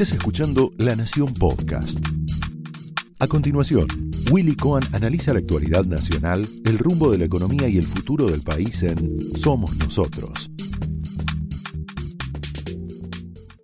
Estás escuchando La Nación Podcast. A continuación, Willy Cohen analiza la actualidad nacional, el rumbo de la economía y el futuro del país en Somos Nosotros.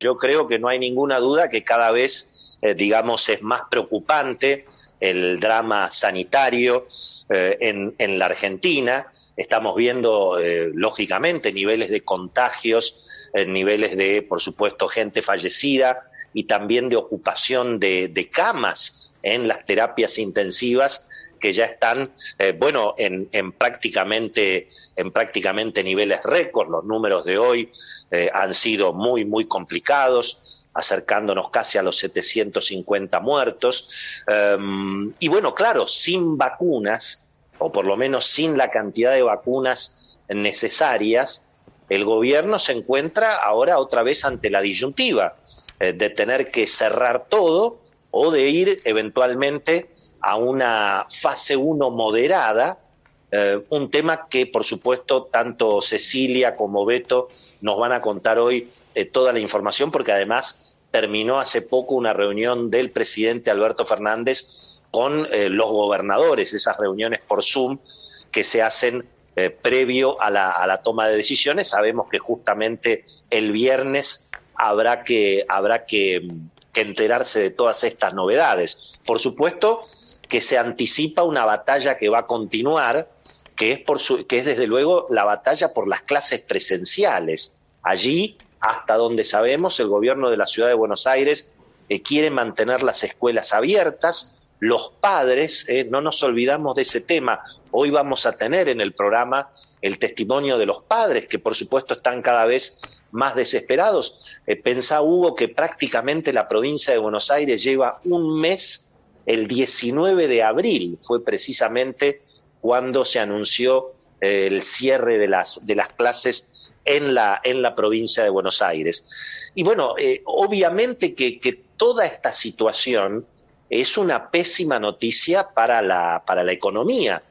Yo creo que no hay ninguna duda que cada vez, eh, digamos, es más preocupante el drama sanitario eh, en, la Argentina. Estamos viendo, eh, lógicamente, niveles de contagios, niveles de, por supuesto, gente fallecida y también de ocupación de, camas en las terapias intensivas que ya están, eh, bueno, en, prácticamente, en prácticamente niveles récord. Los números de hoy eh, han sido muy, muy complicados acercándonos casi a los 750 muertos. Em, y bueno, claro, sin vacunas, o por lo menos sin la cantidad de vacunas necesarias, el gobierno se encuentra ahora otra vez ante la disyuntiva eh, de tener que cerrar todo o de ir eventualmente a una fase 1 moderada, eh, un tema que por supuesto tanto Cecilia como Beto nos van a contar hoy eh, toda la información porque además terminó hace poco una reunión del presidente Alberto Fernández con los gobernadores, esas reuniones por Zoom que se hacen previo a la, a la, toma de decisiones. Sabemos que justamente el viernes habrá que, habrá que enterarse de todas estas novedades. Por supuesto que se anticipa una batalla que va a continuar, que es, por que es desde luego la batalla por las clases presenciales. Allí, hasta donde sabemos, el gobierno de la ciudad de Buenos Aires eh, quiere mantener las escuelas abiertas. Los padres, eh, no nos olvidamos de ese tema. Hoy vamos a tener en el programa el testimonio de los padres, que por supuesto están cada vez más desesperados. Eh, pensá, Hugo, que prácticamente la provincia de Buenos Aires lleva un mes, el 19 de abril fue precisamente cuando se anunció eh, el cierre de las, de las clases en la, en la provincia de Buenos Aires. Y bueno, eh, obviamente que, que, toda esta situación es una pésima noticia para la, para la economía,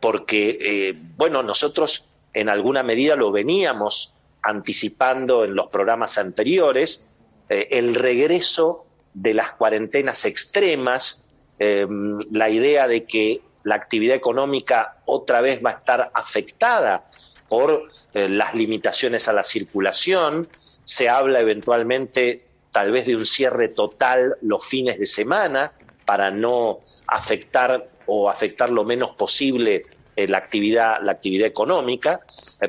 porque, bueno, nosotros en alguna medida lo veníamos anticipando en los programas anteriores, eh, el regreso de las cuarentenas extremas, em, la idea de que la actividad económica otra vez va a estar afectada por eh, las limitaciones a la circulación, se habla eventualmente tal vez de un cierre total los fines de semana para no afectar o afectar lo menos posible eh, la, actividad, la actividad económica,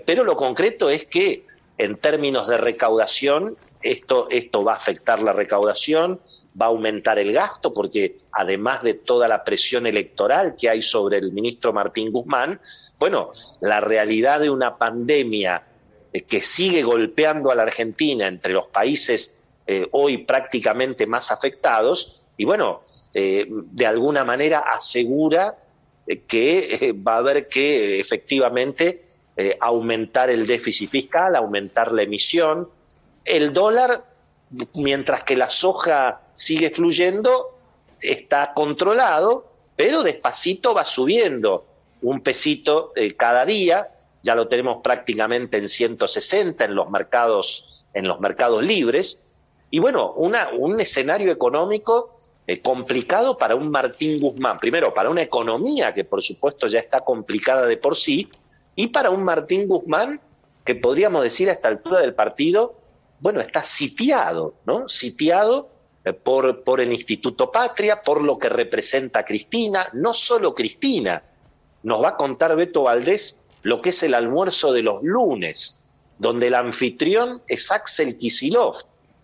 pero lo concreto es que en términos de recaudación, esto, esto va a afectar la recaudación, va a aumentar el gasto, porque además de toda la presión electoral que hay sobre el ministro Martín Guzmán, bueno, la realidad de una pandemia eh, que sigue golpeando a la Argentina entre los países eh, hoy prácticamente más afectados, y bueno, eh, de alguna manera asegura que va a haber que efectivamente eh, aumentar el déficit fiscal, aumentar la emisión. El dólar, mientras que la soja sigue fluyendo, está controlado, pero despacito va subiendo un pesito eh, cada día, ya lo tenemos prácticamente en 160 en los mercados, en los mercados libres. Y bueno, una, un escenario económico eh, complicado para un Martín Guzmán. Primero, para una economía que por supuesto ya está complicada de por sí, y para un Martín Guzmán, que podríamos decir a esta altura del partido, bueno, está sitiado, ¿no? Sitiado eh, por, por el Instituto Patria, por lo que representa Cristina, no solo Cristina, nos va a contar Beto Valdés lo que es el almuerzo de los lunes, donde el anfitrión es Axel Kisilov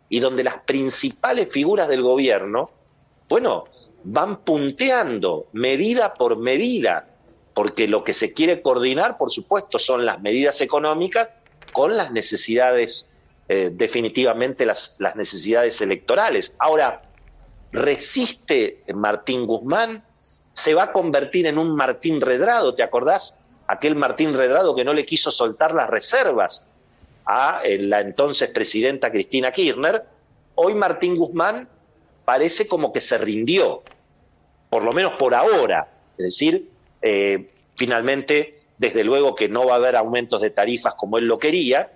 y donde las principales figuras del gobierno, bueno, van punteando medida por medida porque lo que se quiere coordinar, por supuesto, son las medidas económicas con las necesidades, eh, definitivamente las, las necesidades electorales. Ahora, resiste Martín Guzmán, se va a convertir en un Martín Redrado, ¿te acordás? Aquel Martín Redrado que no le quiso soltar las reservas a eh, la entonces presidenta Cristina Kirchner. Hoy Martín Guzmán parece como que se rindió, por lo menos por ahora. Es decir, eh, finalmente, desde luego que no va a haber aumentos de tarifas como él lo quería,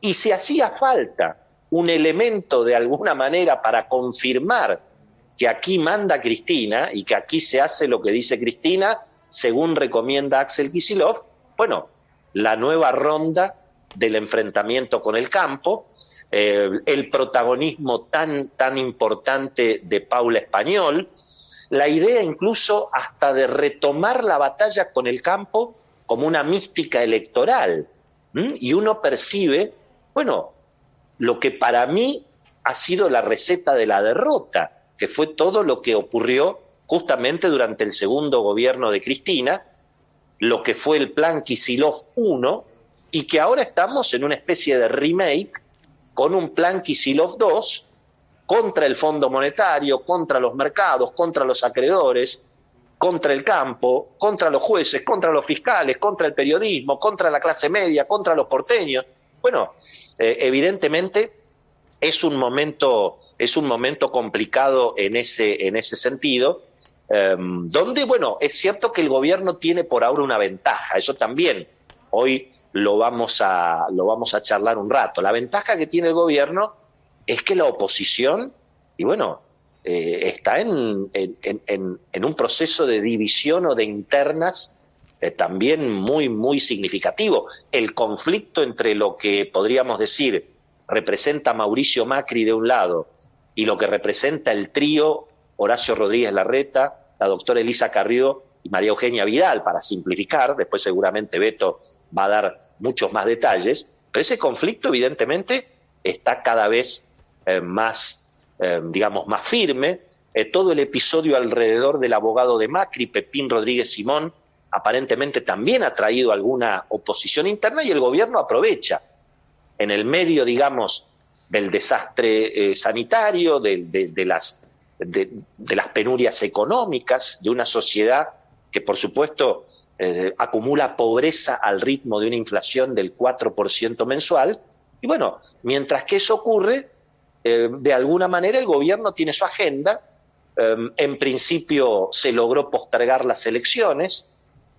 y si hacía falta un elemento de alguna manera para confirmar que aquí manda Cristina y que aquí se hace lo que dice Cristina, según recomienda Axel Kisilov, bueno, la nueva ronda del enfrentamiento con el campo, eh, el protagonismo tan, tan importante de Paula Español, la idea incluso hasta de retomar la batalla con el campo como una mística electoral. Y uno percibe, bueno, lo que para mí ha sido la receta de la derrota, que fue todo lo que ocurrió justamente durante el segundo gobierno de Cristina, lo que fue el plan Kisilov 1, y que ahora estamos en una especie de remake con un plan Kisilov 2 contra el Fondo Monetario, contra los mercados, contra los acreedores, contra el campo, contra los jueces, contra los fiscales, contra el periodismo, contra la clase media, contra los porteños. Bueno, eh, evidentemente es un momento es un momento complicado en ese en ese sentido, em, donde bueno es cierto que el gobierno tiene por ahora una ventaja. Eso también hoy lo vamos a lo vamos a charlar un rato. La ventaja que tiene el gobierno es que la oposición, y bueno, eh, está en, un proceso de división o de internas eh, también muy, muy significativo. El conflicto entre lo que podríamos decir representa Mauricio Macri de un lado y lo que representa el trío Horacio Rodríguez Larreta, la doctora Elisa Carrió y María Eugenia Vidal, para simplificar, después seguramente Beto va a dar muchos más detalles, pero ese conflicto evidentemente está cada vez eh, más, eh, digamos, más firme. Eh, todo el episodio alrededor del abogado de Macri, Pepín Rodríguez Simón, aparentemente también ha traído alguna oposición interna y el gobierno aprovecha en el medio, digamos, del desastre sanitario, de, las, de, las penurias económicas, de una sociedad que, por supuesto, acumula pobreza al ritmo de una inflación del 4% mensual. Y bueno, mientras que eso ocurre, eh, de alguna manera el gobierno tiene su agenda. Em, en principio se logró postergar las elecciones.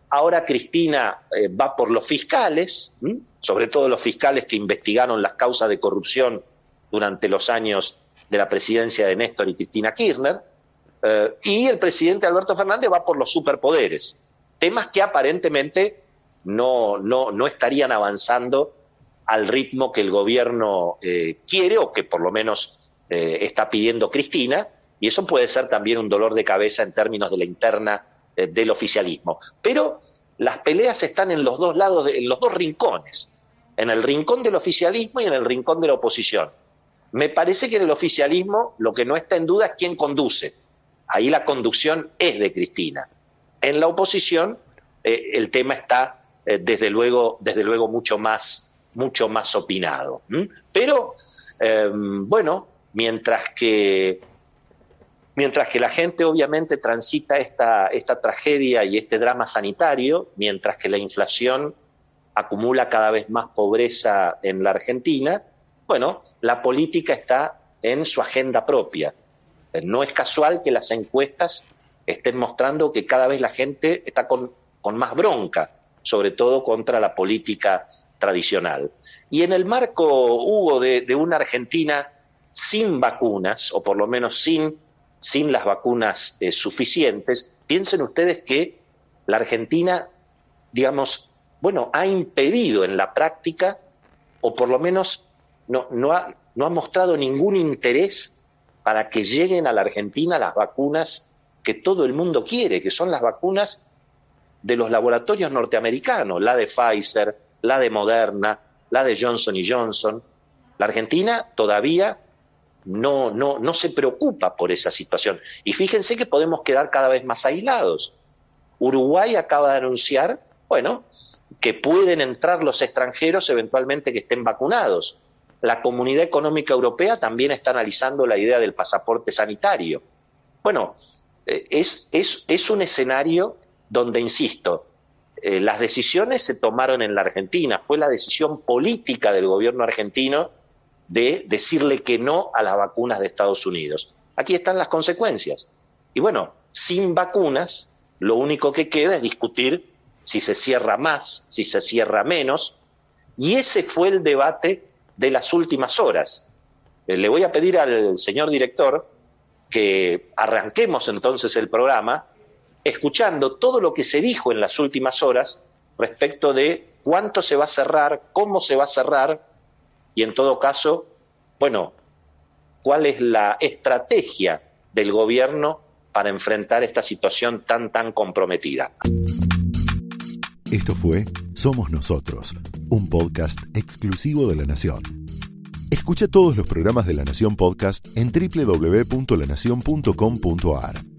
Ahora Cristina eh, va por los fiscales, sobre todo los fiscales que investigaron las causas de corrupción durante los años de la presidencia de Néstor y Cristina Kirchner. Eh, y el presidente Alberto Fernández va por los superpoderes, temas que aparentemente no, no, no estarían avanzando al ritmo que el gobierno eh, quiere o que por lo menos eh, está pidiendo Cristina, y eso puede ser también un dolor de cabeza en términos de la interna eh, del oficialismo. Pero las peleas están en los dos lados, en los dos rincones, en el rincón del oficialismo y en el rincón de la oposición. Me parece que en el oficialismo lo que no está en duda es quién conduce. Ahí la conducción es de Cristina. En la oposición el tema está desde luego, desde luego mucho más mucho más opinado. Pero, em, bueno, mientras que, mientras que la gente obviamente transita esta, esta tragedia y este drama sanitario, mientras que la inflación acumula cada vez más pobreza en la Argentina, bueno, la política está en su agenda propia. No es casual que las encuestas estén mostrando que cada vez la gente está con, con más bronca, sobre todo contra la política tradicional. Y en el marco, Hugo, de, una Argentina sin vacunas, o por lo menos sin, sin las vacunas eh, suficientes, piensen ustedes que la Argentina, digamos, bueno, ha impedido en la práctica, o por lo menos no, no, ha, no ha mostrado ningún interés para que lleguen a la Argentina las vacunas que todo el mundo quiere, que son las vacunas de los laboratorios norteamericanos, la de Pfizer, la de Moderna, la de Johnson y Johnson. La Argentina todavía no, no, no se preocupa por esa situación. Y fíjense que podemos quedar cada vez más aislados. Uruguay acaba de anunciar, bueno, que pueden entrar los extranjeros eventualmente que estén vacunados. La Comunidad Económica Europea también está analizando la idea del pasaporte sanitario. Bueno, eh, es, es, es un escenario donde, insisto, eh, las decisiones se tomaron en la Argentina, fue la decisión política del gobierno argentino de decirle que no a las vacunas de Estados Unidos. Aquí están las consecuencias. Y bueno, sin vacunas, lo único que queda es discutir si se cierra más, si se cierra menos, y ese fue el debate de las últimas horas. Eh, le voy a pedir al señor director que arranquemos entonces el programa escuchando todo lo que se dijo en las últimas horas respecto de cuánto se va a cerrar, cómo se va a cerrar y en todo caso, bueno, cuál es la estrategia del gobierno para enfrentar esta situación tan, tan comprometida. Esto fue Somos Nosotros, un podcast exclusivo de La Nación. Escucha todos los programas de La Nación Podcast en www.lanacion.com.ar.